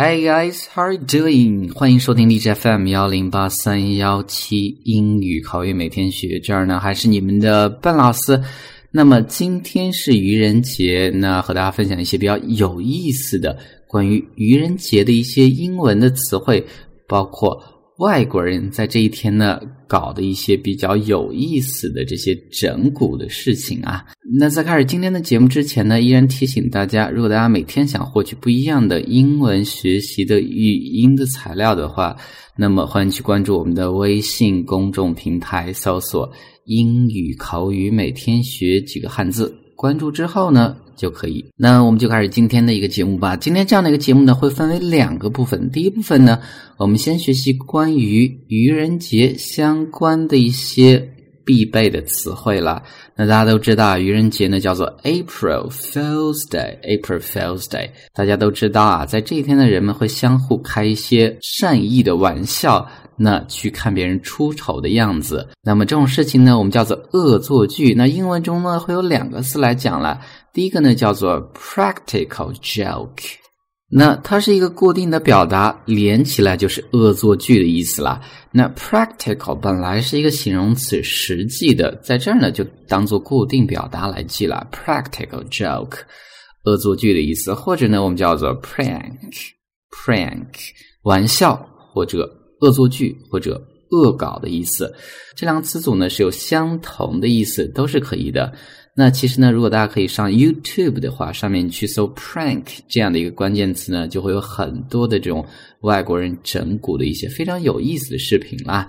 Hi guys, how are you doing? 欢迎收听荔枝 FM 幺零八三幺七英语口语每天学，这儿呢还是你们的笨老师。那么今天是愚人节，那和大家分享一些比较有意思的关于愚人节的一些英文的词汇，包括。外国人在这一天呢，搞的一些比较有意思的这些整蛊的事情啊。那在开始今天的节目之前呢，依然提醒大家，如果大家每天想获取不一样的英文学习的语音的材料的话，那么欢迎去关注我们的微信公众平台，搜索“英语口语每天学几个汉字”。关注之后呢，就可以。那我们就开始今天的一个节目吧。今天这样的一个节目呢，会分为两个部分。第一部分呢，我们先学习关于愚人节相关的一些必备的词汇了。那大家都知道，愚人节呢叫做 April Fool's Day，April Fool's Day。大家都知道啊，在这一天呢，人们会相互开一些善意的玩笑。那去看别人出丑的样子，那么这种事情呢，我们叫做恶作剧。那英文中呢，会有两个词来讲了。第一个呢，叫做 practical joke，那它是一个固定的表达，连起来就是恶作剧的意思啦。那 practical 本来是一个形容词，实际的，在这儿呢就当做固定表达来记了。practical joke，恶作剧的意思，或者呢，我们叫做 prank，prank 玩笑或者。恶作剧或者恶搞的意思，这两个词组呢是有相同的意思，都是可以的。那其实呢，如果大家可以上 YouTube 的话，上面去搜 “prank” 这样的一个关键词呢，就会有很多的这种外国人整蛊的一些非常有意思的视频啦。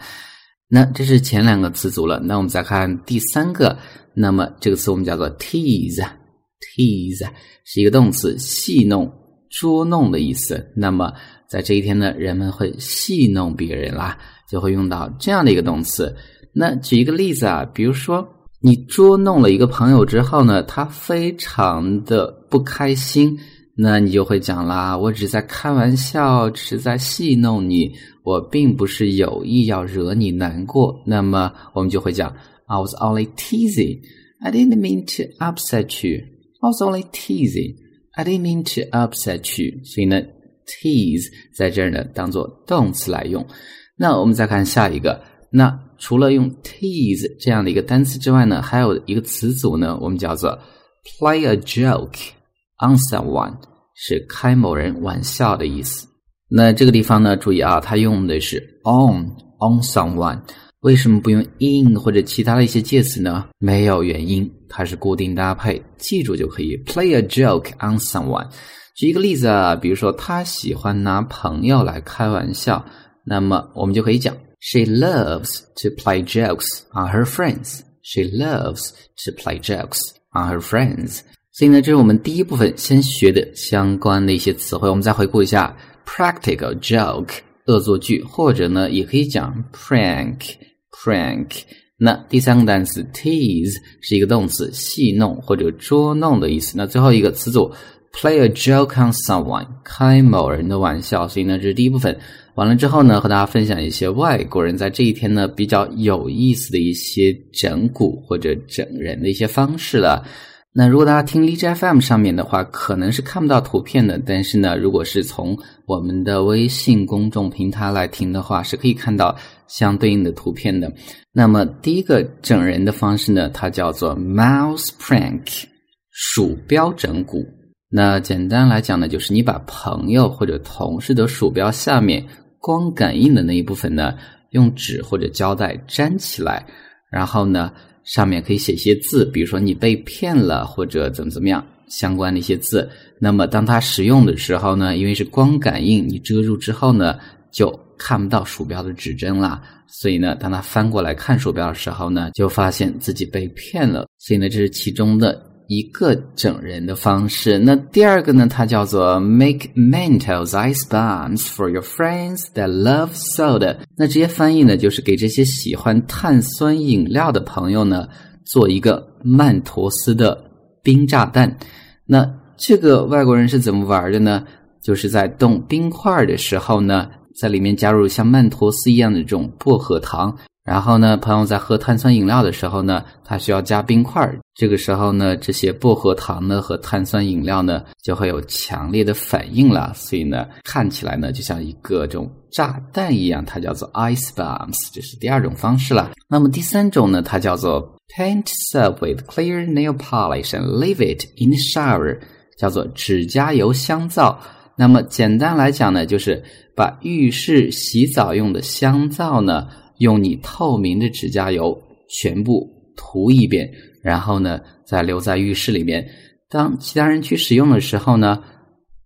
那这是前两个词组了，那我们再看第三个，那么这个词我们叫做 “tease”，“tease” 是一个动词，戏弄、捉弄的意思。那么在这一天呢，人们会戏弄别人啦，就会用到这样的一个动词。那举一个例子啊，比如说你捉弄了一个朋友之后呢，他非常的不开心，那你就会讲啦：“我只是在开玩笑，只是在戏弄你，我并不是有意要惹你难过。”那么我们就会讲：“I was only teasing. I didn't mean to upset you. I was only teasing. I didn't mean to upset you.” 所以呢。tease 在这儿呢，当做动词来用。那我们再看下一个。那除了用 tease 这样的一个单词之外呢，还有一个词组呢，我们叫做 play a joke on someone，是开某人玩笑的意思。那这个地方呢，注意啊，它用的是 on on someone。为什么不用 in 或者其他的一些介词呢？没有原因，它是固定搭配，记住就可以。play a joke on someone。举一个例子啊，比如说他喜欢拿朋友来开玩笑，那么我们就可以讲：She loves to play jokes on her friends. She loves to play jokes on her friends. 所以呢，这是我们第一部分先学的相关的一些词汇。我们再回顾一下：practical joke 恶作剧，或者呢，也可以讲 prank prank。那第三个单词 tease 是一个动词，戏弄或者捉弄的意思。那最后一个词组。Play a joke on someone，开某人的玩笑。所以呢，这是第一部分。完了之后呢，和大家分享一些外国人在这一天呢比较有意思的一些整蛊或者整人的一些方式了。那如果大家听荔枝 FM 上面的话，可能是看不到图片的。但是呢，如果是从我们的微信公众平台来听的话，是可以看到相对应的图片的。那么第一个整人的方式呢，它叫做 mouse prank，鼠标整蛊。那简单来讲呢，就是你把朋友或者同事的鼠标下面光感应的那一部分呢，用纸或者胶带粘起来，然后呢，上面可以写一些字，比如说你被骗了或者怎么怎么样相关的一些字。那么当它使用的时候呢，因为是光感应，你遮住之后呢，就看不到鼠标的指针啦。所以呢，当他翻过来看鼠标的时候呢，就发现自己被骗了。所以呢，这是其中的。一个整人的方式。那第二个呢？它叫做 make mental ice bombs for your friends that love soda。那直接翻译呢，就是给这些喜欢碳酸饮料的朋友呢，做一个曼陀斯的冰炸弹。那这个外国人是怎么玩的呢？就是在冻冰块的时候呢，在里面加入像曼陀斯一样的这种薄荷糖。然后呢，朋友在喝碳酸饮料的时候呢，他需要加冰块。这个时候呢，这些薄荷糖呢和碳酸饮料呢就会有强烈的反应了。所以呢，看起来呢就像一个这种炸弹一样，它叫做 ice bombs，这是第二种方式了。那么第三种呢，它叫做 paint soap with clear nail polish and leave it in the shower，叫做指甲油香皂。那么简单来讲呢，就是把浴室洗澡用的香皂呢。用你透明的指甲油全部涂一遍，然后呢，再留在浴室里面。当其他人去使用的时候呢，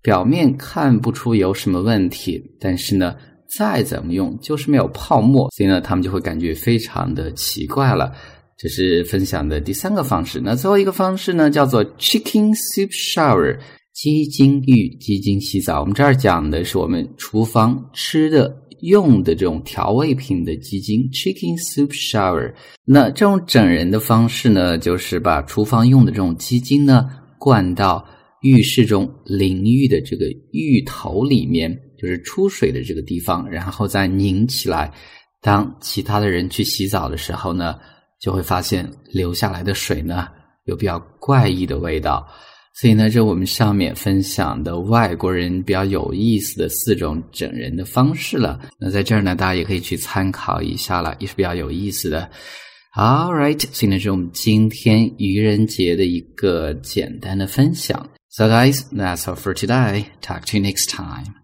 表面看不出有什么问题，但是呢，再怎么用就是没有泡沫，所以呢，他们就会感觉非常的奇怪了。这是分享的第三个方式。那最后一个方式呢，叫做 Chicken Soup Shower，鸡精浴、鸡精洗澡。我们这儿讲的是我们厨房吃的。用的这种调味品的鸡精，chicken soup shower。那这种整人的方式呢，就是把厨房用的这种鸡精呢，灌到浴室中淋浴的这个浴头里面，就是出水的这个地方，然后再拧起来。当其他的人去洗澡的时候呢，就会发现流下来的水呢，有比较怪异的味道。所以呢，这我们上面分享的外国人比较有意思的四种整人的方式了。那在这儿呢，大家也可以去参考一下了，也是比较有意思的。All right，所以呢，是我们今天愚人节的一个简单的分享。So guys, that's all for today. Talk to you next time.